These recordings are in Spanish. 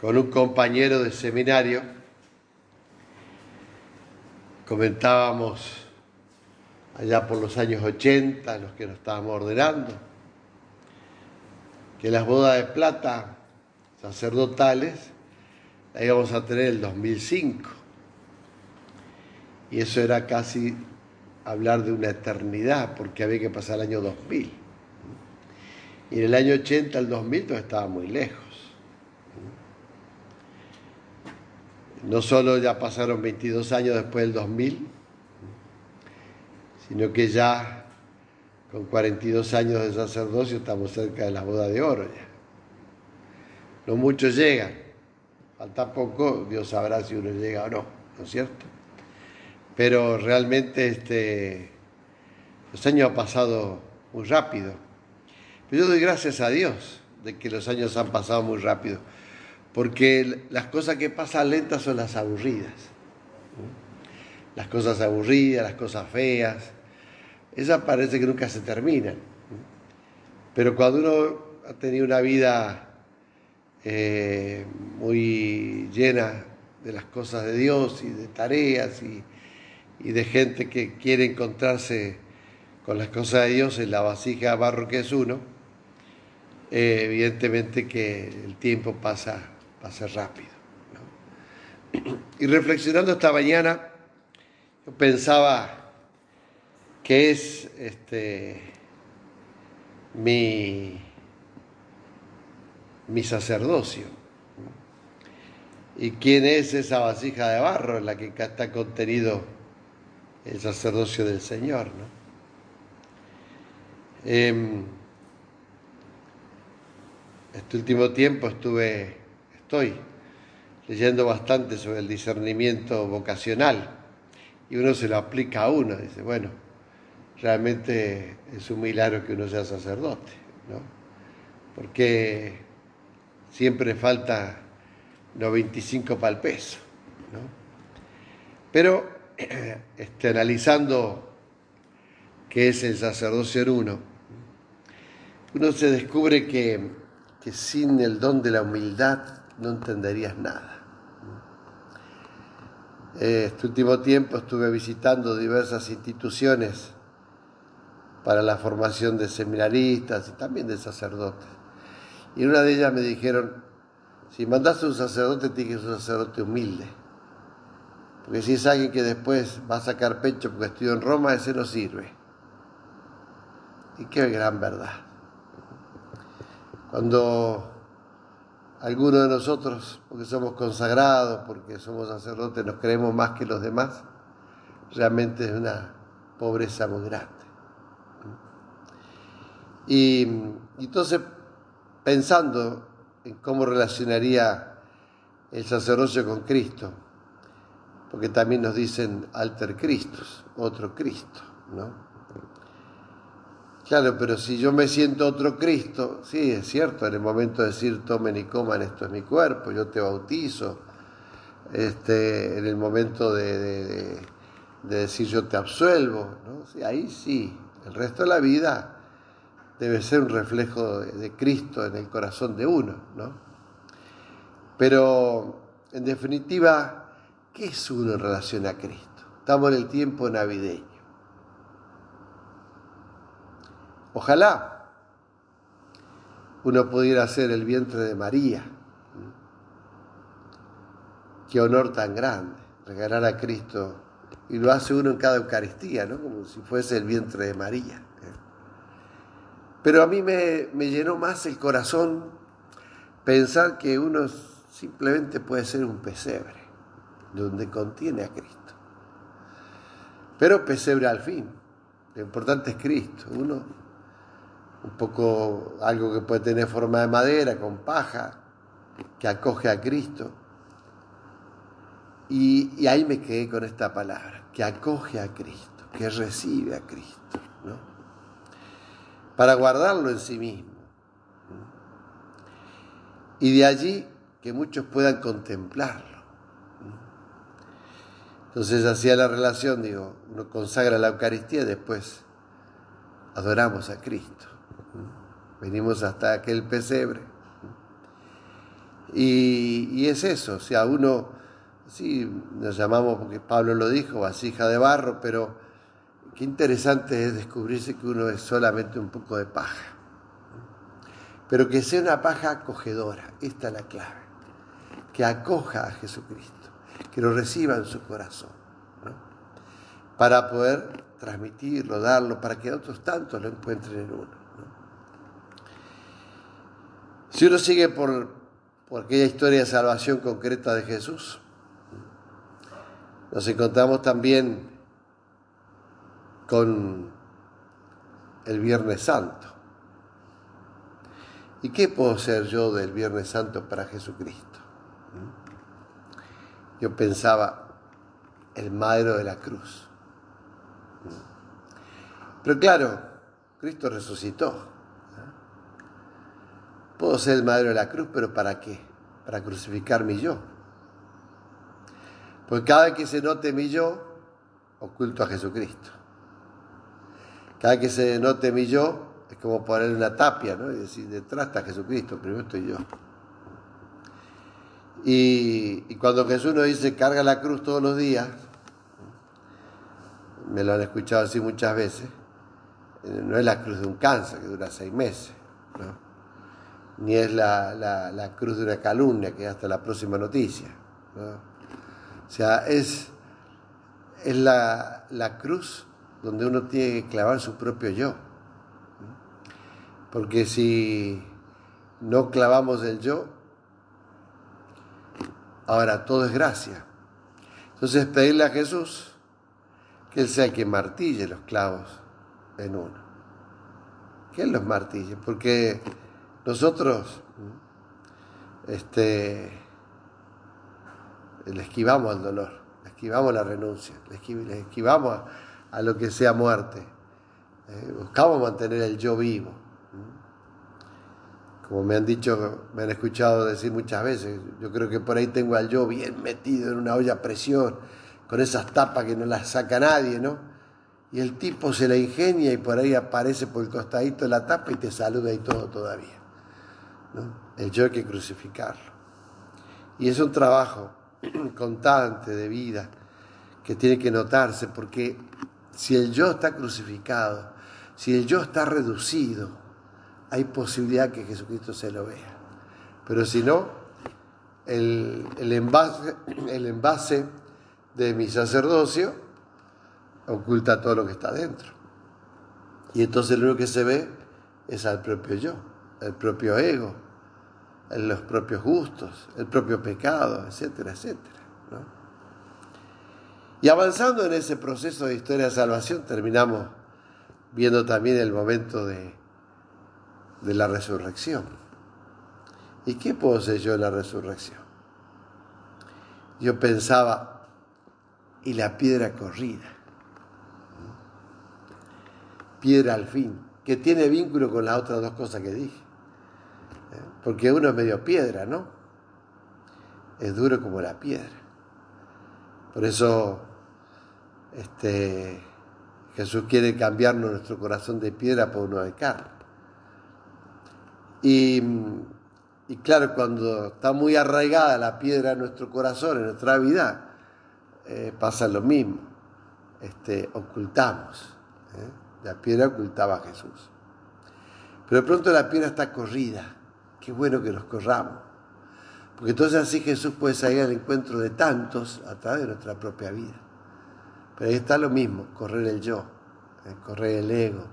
con un compañero de seminario, comentábamos allá por los años 80, los que nos estábamos ordenando, que las bodas de plata sacerdotales las íbamos a tener en el 2005. Y eso era casi hablar de una eternidad, porque había que pasar el año 2000. Y en el año 80 el 2000 todo estaba muy lejos. No solo ya pasaron 22 años después del 2000, sino que ya con 42 años de sacerdocio estamos cerca de la boda de oro ya. No muchos llegan, falta poco, Dios sabrá si uno llega o no, ¿no es cierto? Pero realmente este, los años han pasado muy rápido. Pero yo doy gracias a Dios de que los años han pasado muy rápido porque las cosas que pasan lentas son las aburridas. Las cosas aburridas, las cosas feas, esas parece que nunca se terminan. Pero cuando uno ha tenido una vida eh, muy llena de las cosas de Dios y de tareas y, de gente que quiere encontrarse con las cosas de Dios en la vasija de barro que es uno, eh, evidentemente que el tiempo pasa va a ser rápido. Y reflexionando esta mañana, yo pensaba que es este, mi, mi sacerdocio. ¿Y quién es esa vasija de barro en la que está contenido el sacerdocio del Señor? ¿no? Em, este último tiempo estuve estoy leyendo bastante sobre el discernimiento vocacional y uno se lo aplica a uno, dice, bueno, realmente es un milagro que uno sea sacerdote, ¿no? Porque siempre falta 95 para el peso, ¿no? Pero este, analizando qué es el sacerdocio en uno, uno se descubre que, que sin el don de la humildad no entenderías nada. Este último tiempo estuve visitando diversas instituciones para la formación de seminaristas y también de sacerdotes. Y en una de ellas me dijeron, si mandas a un sacerdote, tiene que ser un sacerdote humilde. Porque si es alguien que después va a sacar pecho porque estudió en Roma, ese no sirve. Y qué gran verdad. Cuando algunos de nosotros, porque somos consagrados, porque somos sacerdotes, nos creemos más que los demás, realmente es una pobreza muy grande. Y, entonces, pensando en cómo relacionaría el sacerdocio con Cristo, porque también nos dicen alter Christus, otro Cristo, ¿no? Claro, pero si yo me siento otro Cristo, sí, es cierto, en el momento de decir tomen y coman, esto es mi cuerpo, yo te bautizo, este, en el momento de, decir yo te absuelvo, ¿no? ahí sí, el resto de la vida debe ser un reflejo de, Cristo en el corazón de uno, ¿no? Pero, en definitiva, ¿qué es uno en relación a Cristo? Estamos en el tiempo navideño. Ojalá uno pudiera ser el vientre de María. Qué honor tan grande, regalar a Cristo. Y lo hace uno en cada Eucaristía, ¿no? Como si fuese el vientre de María. Pero a mí me, me llenó más el corazón pensar que uno simplemente puede ser un pesebre, donde contiene a Cristo. Pero pesebre al fin. Lo importante es Cristo. Uno un poco algo que puede tener forma de madera, con paja, que acoge a Cristo. Y, ahí me quedé con esta palabra, que acoge a Cristo, que recibe a Cristo, ¿no? para guardarlo en sí mismo. Y de allí que muchos puedan contemplarlo. Entonces hacía la relación, digo, uno consagra la Eucaristía y después adoramos a Cristo. Venimos hasta aquel pesebre. Y, es eso, o sea, uno, sí, nos llamamos, porque Pablo lo dijo, vasija de barro, pero qué interesante es descubrirse que uno es solamente un poco de paja. Pero que sea una paja acogedora, esta es la clave. Que acoja a Jesucristo, que lo reciba en su corazón, para poder transmitirlo, darlo, para que otros tantos lo encuentren en uno. Si uno sigue por, por aquella historia de salvación concreta de Jesús, nos encontramos también con el Viernes Santo. ¿Y qué puedo ser yo del Viernes Santo para Jesucristo? Yo pensaba, el madero de la cruz. Pero claro, Cristo resucitó. Puedo ser el madero de la cruz, pero ¿para qué? Para crucificar mi yo. Porque cada vez que se note mi yo, oculto a Jesucristo. Cada vez que se note mi yo, es como poner una tapia, ¿no? Y decir, detrás está Jesucristo, primero estoy yo. Y, cuando Jesús nos dice, carga la cruz todos los días, me lo han escuchado así muchas veces, no es la cruz de un cáncer que dura seis meses, ¿no? Ni es la, cruz de una calumnia, que hasta la próxima noticia. O sea, es, es la, cruz donde uno tiene que clavar su propio yo. Porque si no clavamos el yo, ahora todo es gracia. Entonces pedirle a Jesús que Él sea quien martille los clavos en uno. Que Él los martille, porque nosotros este, le esquivamos al dolor, le esquivamos la renuncia, le, esquivamos a, lo que sea muerte. Eh, buscamos mantener el yo vivo. Como me han dicho, me han escuchado decir muchas veces, yo creo que por ahí tengo al yo bien metido en una olla a presión, con esas tapas que no las saca nadie, ¿no? Y el tipo se la ingenia y por ahí aparece por el costadito de la tapa y te saluda y todo todavía. El yo hay que crucificarlo. Y es un trabajo constante de vida que tiene que notarse porque si el yo está crucificado, si el yo está reducido, hay posibilidad que Jesucristo se lo vea. Pero si no, el, el, envase, el envase de mi sacerdocio oculta todo lo que está dentro. Y entonces lo único que se ve es al propio yo el propio ego, los propios gustos, el propio pecado, etcétera, etcétera. Y avanzando en ese proceso de historia de salvación, terminamos viendo también el momento de, de la resurrección. ¿Y qué puedo yo en la resurrección? Yo pensaba, y la piedra corrida, piedra al fin, que tiene vínculo con las otras dos cosas que dije porque uno es medio piedra, ¿no? Es duro como la piedra. Por eso este, Jesús quiere cambiarnos nuestro corazón de piedra por uno de carne. Y, claro, cuando está muy arraigada la piedra en nuestro corazón, en nuestra vida, eh, pasa lo mismo. Este, ocultamos. ¿eh? La piedra ocultaba a Jesús. Pero de pronto la piedra está corrida qué bueno que nos corramos. Porque entonces así Jesús puede salir al encuentro de tantos a través de nuestra propia vida. Pero ahí está lo mismo, correr el yo, eh, correr el ego,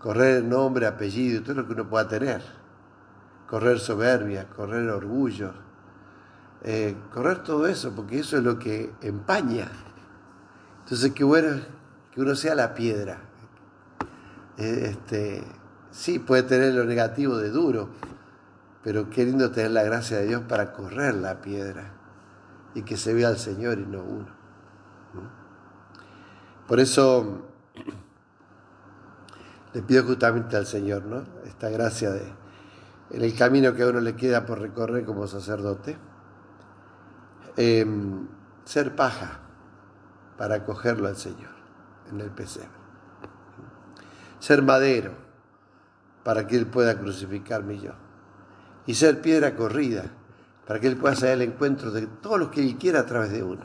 correr el nombre, apellido, todo lo que uno pueda tener. Correr soberbia, correr orgullo, eh, correr todo eso, porque eso es lo que empaña. Entonces qué bueno que uno sea la piedra. Eh, este, sí, puede tener lo negativo de duro, pero qué lindo tener la gracia de Dios para correr la piedra y que se vea al Señor y no uno. Por eso le pido justamente al Señor, ¿no? Esta gracia de, en el camino que a uno le queda por recorrer como sacerdote, em, ser paja para acogerlo al Señor en el pesebre. Ser madero para que Él pueda crucificarme yo. Y ser piedra corrida para que Él pueda salir al encuentro de todos los que Él quiera a través de uno.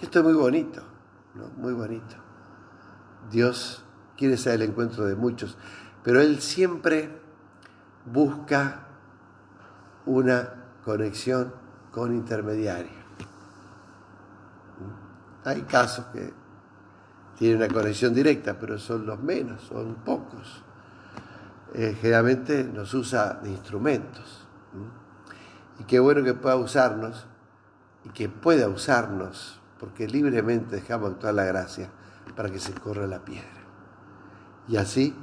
Esto es muy bonito, muy bonito. Dios quiere ser el encuentro de muchos, pero Él siempre busca una conexión con intermediarios. Hay casos que tienen una conexión directa, pero son los menos, son pocos. Eh, generalmente nos usa de instrumentos. Y qué bueno que pueda usarnos y que pueda usarnos, porque libremente dejamos actuar la gracia para que se corra la piedra. Y así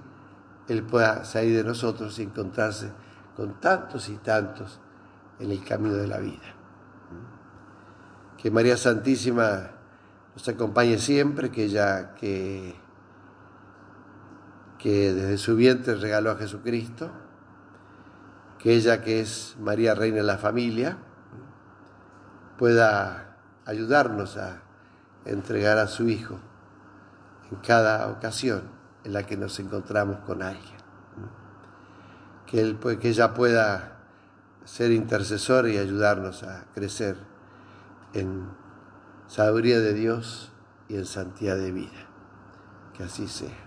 Él pueda salir de nosotros y encontrarse con tantos y tantos en el camino de la vida. Que María Santísima nos acompañe siempre, que ella que, que desde su vientre regaló a Jesucristo, que ella que es María Reina de la familia, pueda ayudarnos a entregar a su Hijo en cada ocasión en la que nos encontramos con alguien. Que, él, que ella pueda ser intercesor y ayudarnos a crecer en sabiduría de Dios y en santidad de vida. Que así sea.